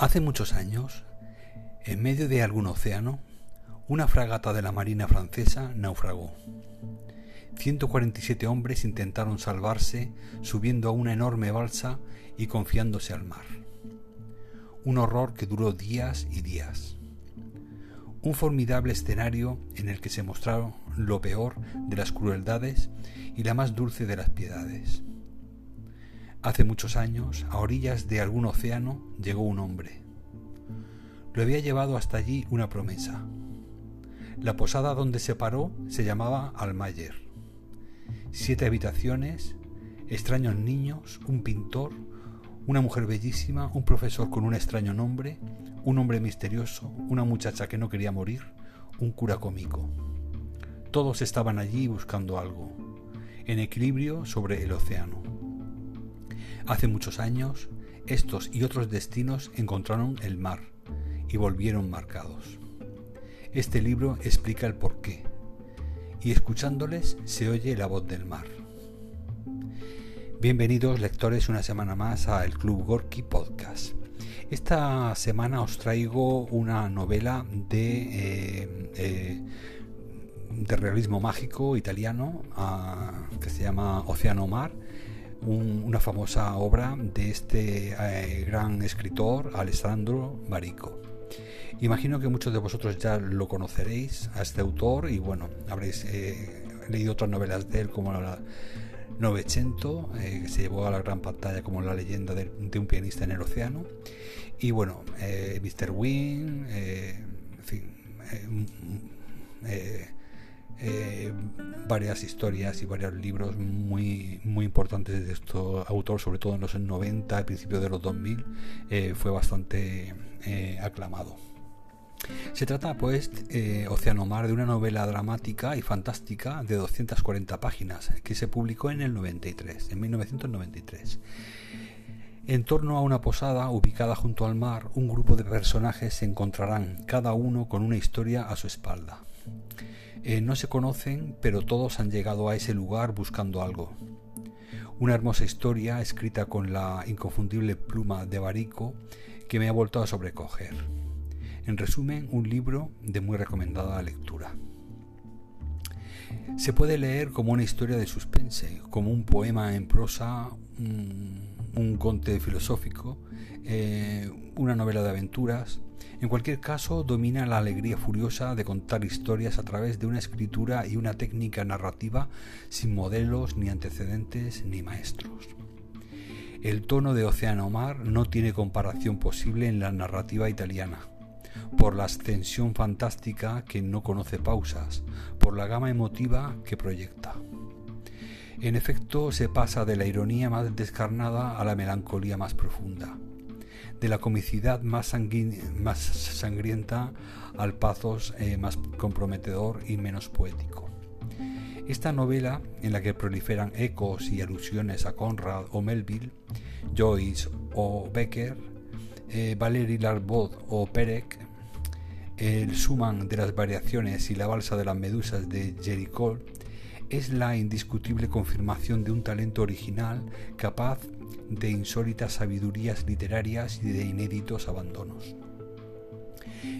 Hace muchos años, en medio de algún océano, una fragata de la Marina francesa naufragó. 147 hombres intentaron salvarse subiendo a una enorme balsa y confiándose al mar. Un horror que duró días y días. Un formidable escenario en el que se mostraron lo peor de las crueldades y la más dulce de las piedades. Hace muchos años, a orillas de algún océano, llegó un hombre. Lo había llevado hasta allí una promesa. La posada donde se paró se llamaba Almayer. Siete habitaciones, extraños niños, un pintor, una mujer bellísima, un profesor con un extraño nombre, un hombre misterioso, una muchacha que no quería morir, un cura cómico. Todos estaban allí buscando algo, en equilibrio sobre el océano. Hace muchos años, estos y otros destinos encontraron el mar y volvieron marcados. Este libro explica el porqué, y escuchándoles se oye la voz del mar. Bienvenidos lectores una semana más a El Club Gorky Podcast. Esta semana os traigo una novela de, eh, eh, de realismo mágico italiano ah, que se llama Océano Mar una famosa obra de este eh, gran escritor Alessandro Barico. Imagino que muchos de vosotros ya lo conoceréis a este autor y bueno, habréis eh, leído otras novelas de él como la Novecento, eh, que se llevó a la gran pantalla como la leyenda de, un pianista en el océano. Y bueno, Mr. Wing, en fin varias historias y varios libros muy, muy importantes de este autor, sobre todo en los 90, a principios de los 2000, eh, fue bastante eh, aclamado. Se trata, pues, Océano Mar, de una novela dramática y fantástica de 240 páginas que se publicó en el 93, en 1993. En torno a una posada ubicada junto al mar, un grupo de personajes se encontrarán, cada uno con una historia a su espalda. Eh, no se conocen, pero todos han llegado a ese lugar buscando algo. Una hermosa historia escrita con la inconfundible pluma de Barico que me ha vuelto a sobrecoger. En resumen, un libro de muy recomendada lectura. Se puede leer como una historia de suspense, como un poema en prosa, un, conte filosófico, eh, una novela de aventuras, en cualquier caso, domina la alegría furiosa de contar historias a través de una escritura y una técnica narrativa sin modelos, ni antecedentes, ni maestros. El tono de Océano Mar no tiene comparación posible en la narrativa italiana, por la ascensión fantástica que no conoce pausas, por la gama emotiva que proyecta. En efecto, se pasa de la ironía más descarnada a la melancolía más profunda de la comicidad más, sangrienta al pathos eh, más comprometedor y menos poético. Esta novela, en la que proliferan ecos y alusiones a Conrad o Melville, Joyce o Becker, eh, Valery Larbaud o Perec, el Suman de las variaciones y la balsa de las medusas de Jericho, es la indiscutible confirmación de un talento original capaz de insólitas sabidurías literarias y de inéditos abandonos.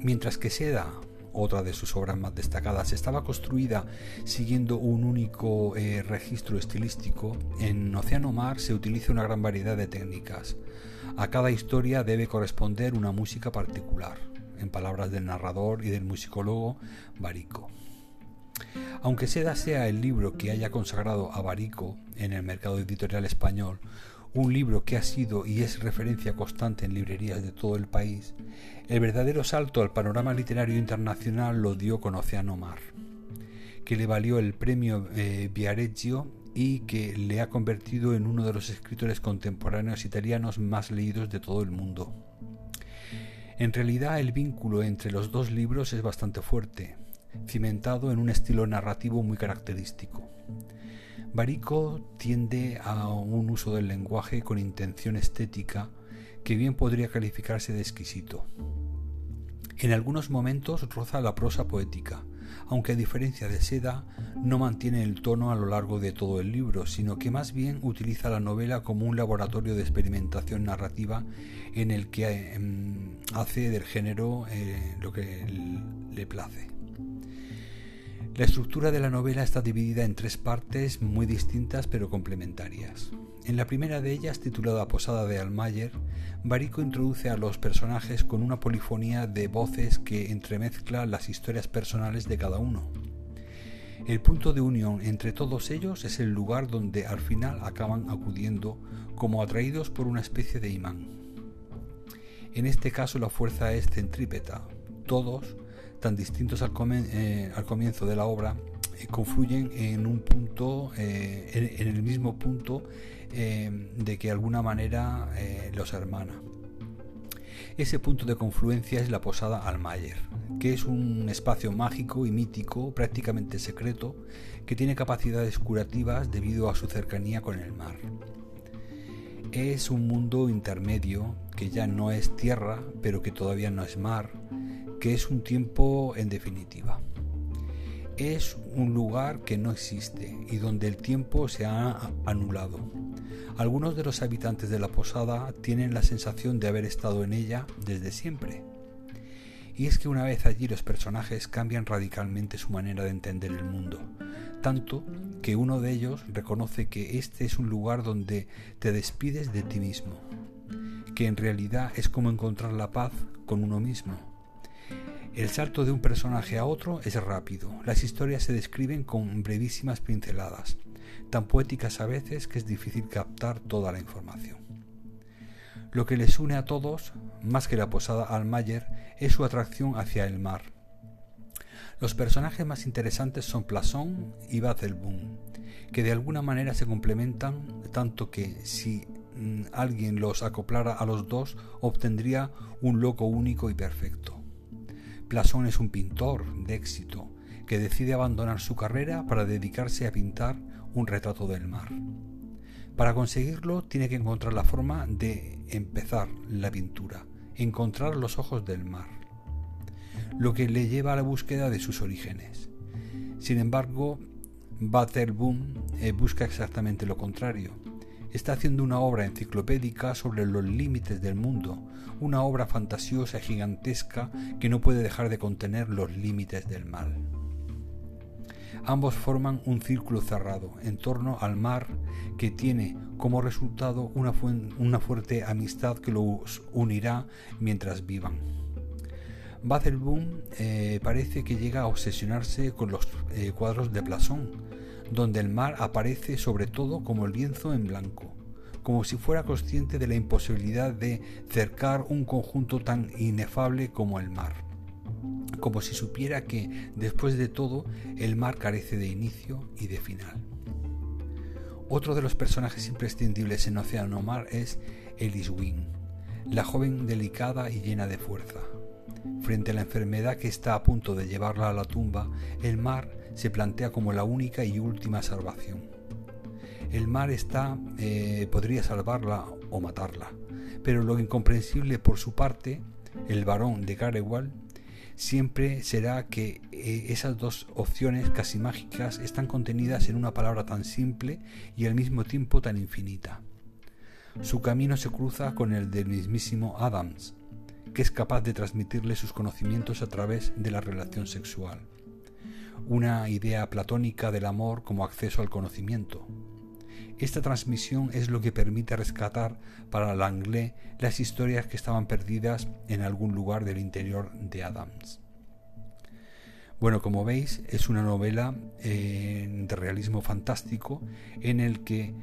Mientras que Seda, otra de sus obras más destacadas, estaba construida siguiendo un único eh, registro estilístico, en Océano Mar se utiliza una gran variedad de técnicas. A cada historia debe corresponder una música particular, en palabras del narrador y del musicólogo Barico. Aunque Seda sea el libro que haya consagrado a Barico en el mercado editorial español, un libro que ha sido y es referencia constante en librerías de todo el país, el verdadero salto al panorama literario internacional lo dio con Océano Mar, que le valió el premio eh, Viareggio y que le ha convertido en uno de los escritores contemporáneos italianos más leídos de todo el mundo. En realidad el vínculo entre los dos libros es bastante fuerte, cimentado en un estilo narrativo muy característico. Barico tiende a un uso del lenguaje con intención estética que bien podría calificarse de exquisito. En algunos momentos roza la prosa poética, aunque a diferencia de Seda, no mantiene el tono a lo largo de todo el libro, sino que más bien utiliza la novela como un laboratorio de experimentación narrativa en el que em, hace del género eh, lo que le place. La estructura de la novela está dividida en tres partes muy distintas pero complementarias. En la primera de ellas, titulada Posada de Almayer, Barico introduce a los personajes con una polifonía de voces que entremezcla las historias personales de cada uno. El punto de unión entre todos ellos es el lugar donde al final acaban acudiendo como atraídos por una especie de imán. En este caso la fuerza es centrípeta. Todos, tan distintos al, eh, comienzo de la obra, eh, confluyen en un punto, eh, en, el mismo punto de que de alguna manera los hermana. Ese punto de confluencia es la posada Almayer, que es un espacio mágico y mítico, prácticamente secreto, que tiene capacidades curativas debido a su cercanía con el mar. Es un mundo intermedio que ya no es tierra, pero que todavía no es mar, que es un tiempo en definitiva. Es un lugar que no existe y donde el tiempo se ha anulado. Algunos de los habitantes de la posada tienen la sensación de haber estado en ella desde siempre. Y es que una vez allí los personajes cambian radicalmente su manera de entender el mundo, tanto que uno de ellos reconoce que este es un lugar donde te despides de ti mismo, que en realidad es como encontrar la paz con uno mismo el salto de un personaje a otro es rápido. Las historias se describen con brevísimas pinceladas, tan poéticas a veces que es difícil captar toda la información. Lo que les une a todos, más que la posada Almayer, es su atracción hacia el mar. Los personajes más interesantes son Plasón y Bazelboom, que de alguna manera se complementan tanto que si mm, alguien los acoplara a los dos obtendría un loco único y perfecto. Plasón es un pintor de éxito que decide abandonar su carrera para dedicarse a pintar un retrato del mar. Para conseguirlo tiene que encontrar la forma de empezar la pintura, encontrar los ojos del mar, lo que le lleva a la búsqueda de sus orígenes. Sin embargo, Boom eh, busca exactamente lo contrario, está haciendo una obra enciclopédica sobre los límites del mundo, una obra fantasiosa y gigantesca que no puede dejar de contener los límites del mal. Ambos forman un círculo cerrado en torno al mar que tiene como resultado una, fuerte amistad que los unirá mientras vivan. Bazelboom eh, parece que llega a obsesionarse con los eh, cuadros de Plasón, donde el mar aparece sobre todo como el lienzo en blanco, como si fuera consciente de la imposibilidad de cercar un conjunto tan inefable como el mar, como si supiera que, después de todo, el mar carece de inicio y de final. Otro de los personajes imprescindibles en Océano Mar es Elis Wing, la joven delicada y llena de fuerza. Frente a la enfermedad que está a punto de llevarla a la tumba, el mar se plantea como la única y última salvación. El mar está, eh, podría salvarla o matarla, pero lo incomprensible por su parte, el varón de Garewal, siempre será que eh, esas dos opciones casi mágicas están contenidas en una palabra tan simple y al mismo tiempo tan infinita. Su camino se cruza con el del mismísimo Adams, que es capaz de transmitirle sus conocimientos a través de la relación sexual una idea platónica del amor como acceso al conocimiento. Esta transmisión es lo que permite rescatar para Langlais las historias que estaban perdidas en algún lugar del interior de Adams. Bueno, como veis, es una novela eh, de realismo fantástico en el que,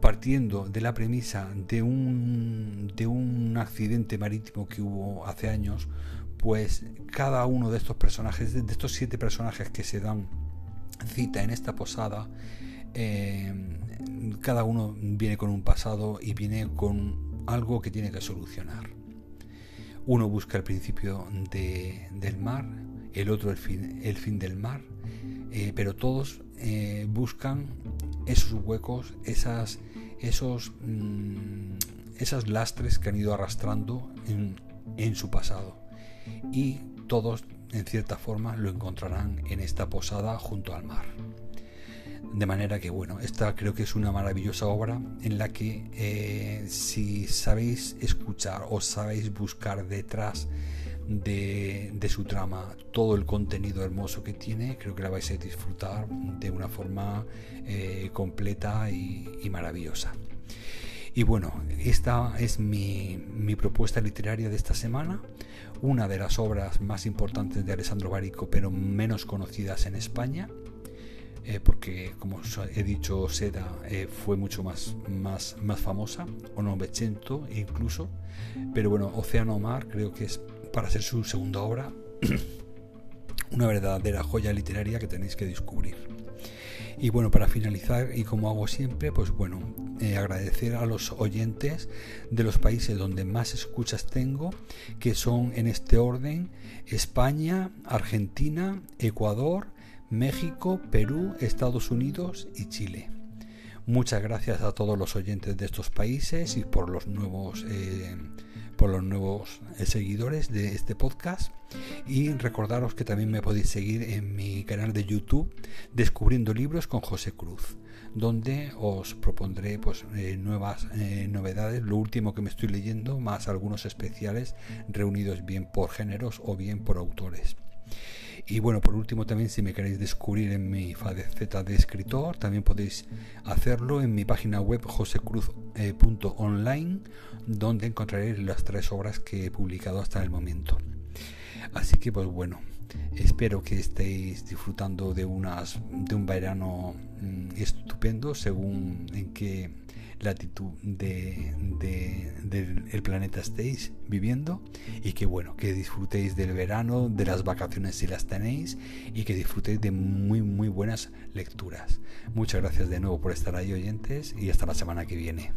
partiendo de la premisa de un, de un accidente marítimo que hubo hace años, pues cada uno de estos personajes, de estos siete personajes que se dan cita en esta posada, eh, cada uno viene con un pasado y viene con algo que tiene que solucionar. Uno busca el principio del mar, el otro el fin, el fin del mar, eh, pero todos eh, buscan esos huecos, esas, esos, mm, esas lastres que han ido arrastrando en su pasado y todos en cierta forma lo encontrarán en esta posada junto al mar. De manera que, bueno, esta creo que es una maravillosa obra en la que eh, si sabéis escuchar o sabéis buscar detrás de, su trama todo el contenido hermoso que tiene, creo que la vais a disfrutar de una forma eh, completa y, maravillosa. Y bueno, esta es mi, mi, propuesta literaria de esta semana, una de las obras más importantes de Alessandro Barico, pero menos conocidas en España. Eh, porque como he dicho Seda eh, fue mucho más, más, más famosa, o Novecento incluso, pero bueno, Océano Mar creo que es para ser su segunda obra una verdadera joya literaria que tenéis que descubrir. Y bueno, para finalizar, y como hago siempre, pues bueno, eh, agradecer a los oyentes de los países donde más escuchas tengo, que son en este orden España, Argentina, Ecuador, México, Perú, Estados Unidos y Chile. Muchas gracias a todos los oyentes de estos países y por los nuevos, eh, por los nuevos eh, seguidores de este podcast. Y recordaros que también me podéis seguir en mi canal de YouTube Descubriendo Libros con José Cruz, donde os propondré pues, eh, nuevas novedades, lo último que me estoy leyendo, más algunos especiales reunidos bien por géneros o bien por autores. Y bueno, por último también si me queréis descubrir en mi faceta de escritor, también podéis hacerlo en mi página web josecruz.online, donde encontraréis las tres obras que he publicado hasta el momento. Así que pues bueno, espero que estéis disfrutando de, unas, de un verano mm, estupendo según en qué latitud de, del planeta estéis viviendo y que bueno, que disfrutéis del verano, de las vacaciones si las tenéis y que disfrutéis de muy muy buenas lecturas. Muchas gracias de nuevo por estar ahí oyentes y hasta la semana que viene.